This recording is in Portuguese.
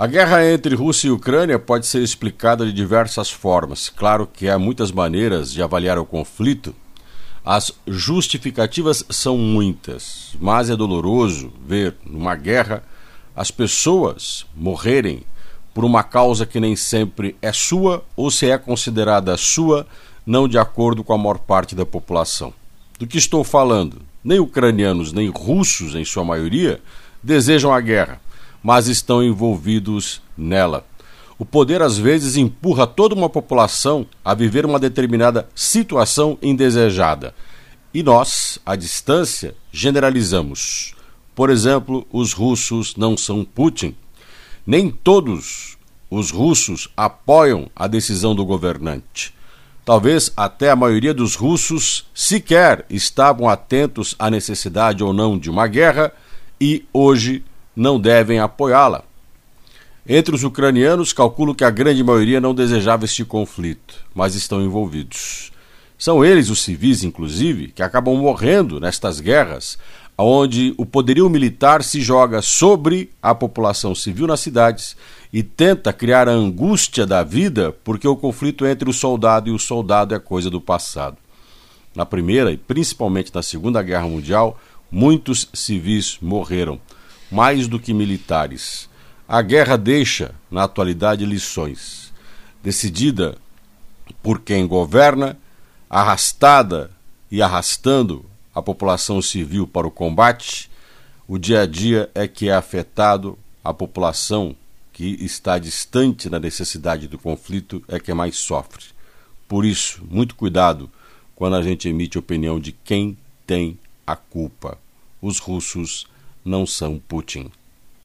A guerra entre Rússia e Ucrânia pode ser explicada de diversas formas. Claro que há muitas maneiras de avaliar o conflito. As justificativas são muitas, mas é doloroso ver numa guerra as pessoas morrerem por uma causa que nem sempre é sua ou se é considerada sua, não de acordo com a maior parte da população. Do que estou falando? Nem ucranianos nem russos, em sua maioria, desejam a guerra mas estão envolvidos nela. O poder às vezes empurra toda uma população a viver uma determinada situação indesejada. E nós, à distância, generalizamos. Por exemplo, os russos não são Putin. Nem todos os russos apoiam a decisão do governante. Talvez até a maioria dos russos sequer estavam atentos à necessidade ou não de uma guerra e hoje não devem apoiá-la. Entre os ucranianos, calculo que a grande maioria não desejava este conflito, mas estão envolvidos. São eles, os civis, inclusive, que acabam morrendo nestas guerras, onde o poderio militar se joga sobre a população civil nas cidades e tenta criar a angústia da vida, porque o conflito entre o soldado e o soldado é coisa do passado. Na Primeira e principalmente na Segunda Guerra Mundial, muitos civis morreram mais do que militares. A guerra deixa, na atualidade, lições. Decidida por quem governa, arrastada e arrastando a população civil para o combate, o dia a dia é que é afetado, a população que está distante da necessidade do conflito é que mais sofre. Por isso, muito cuidado quando a gente emite opinião de quem tem a culpa. Os russos não são Putin.